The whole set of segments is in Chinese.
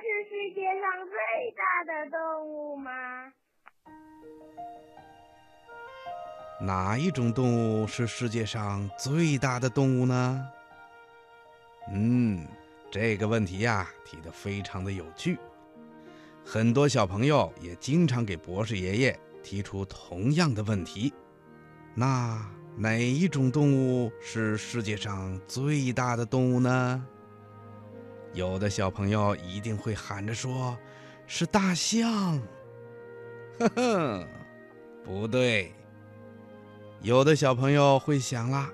是世界上最大的动物吗？哪一种动物是世界上最大的动物呢？嗯这个问题呀提的非常的有趣。很多小朋友也经常给博士爷爷提出同样的问题。那哪一种动物是世界上最大的动物呢？有的小朋友一定会喊着说：“是大象。”呵呵，不对。有的小朋友会想啦，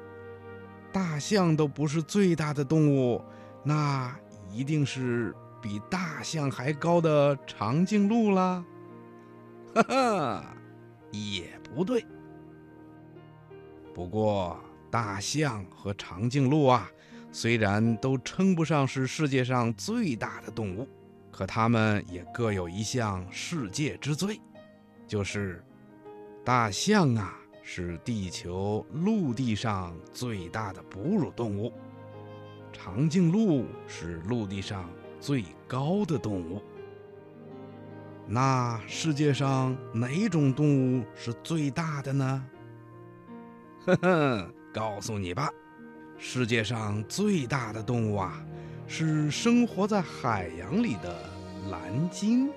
大象都不是最大的动物，那一定是比大象还高的长颈鹿啦。哈哈，也不对。不过，大象和长颈鹿啊，虽然都称不上是世界上最大的动物，可它们也各有一项世界之最，就是大象啊。是地球陆地上最大的哺乳动物，长颈鹿是陆地上最高的动物。那世界上哪种动物是最大的呢？呵呵，告诉你吧，世界上最大的动物啊，是生活在海洋里的蓝鲸。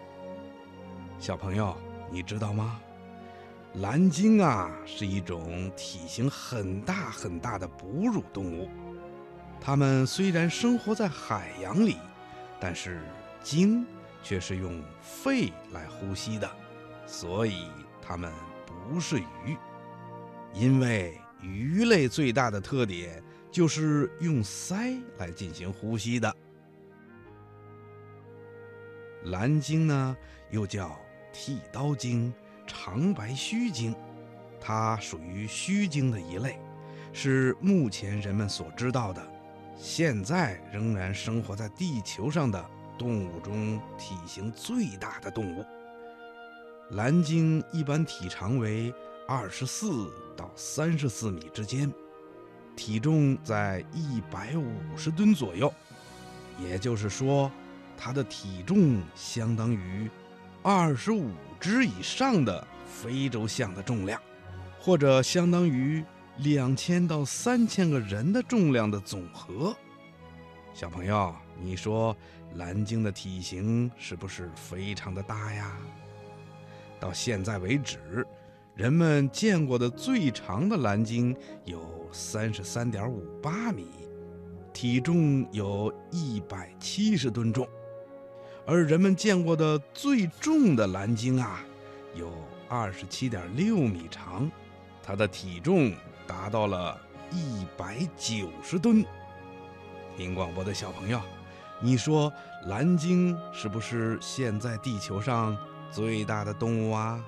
小朋友，你知道吗？蓝鲸啊，是一种体型很大很大的哺乳动物。它们虽然生活在海洋里，但是鲸却是用肺来呼吸的，所以它们不是鱼。因为鱼类最大的特点就是用鳃来进行呼吸的。蓝鲸呢，又叫剃刀鲸。长白须鲸，它属于须鲸的一类，是目前人们所知道的，现在仍然生活在地球上的动物中体型最大的动物。蓝鲸一般体长为二十四到三十四米之间，体重在一百五十吨左右，也就是说，它的体重相当于。二十五只以上的非洲象的重量，或者相当于两千到三千个人的重量的总和。小朋友，你说蓝鲸的体型是不是非常的大呀？到现在为止，人们见过的最长的蓝鲸有三十三点五八米，体重有一百七十吨重。而人们见过的最重的蓝鲸啊，有二十七点六米长，它的体重达到了一百九十吨。听广播的小朋友，你说蓝鲸是不是现在地球上最大的动物啊？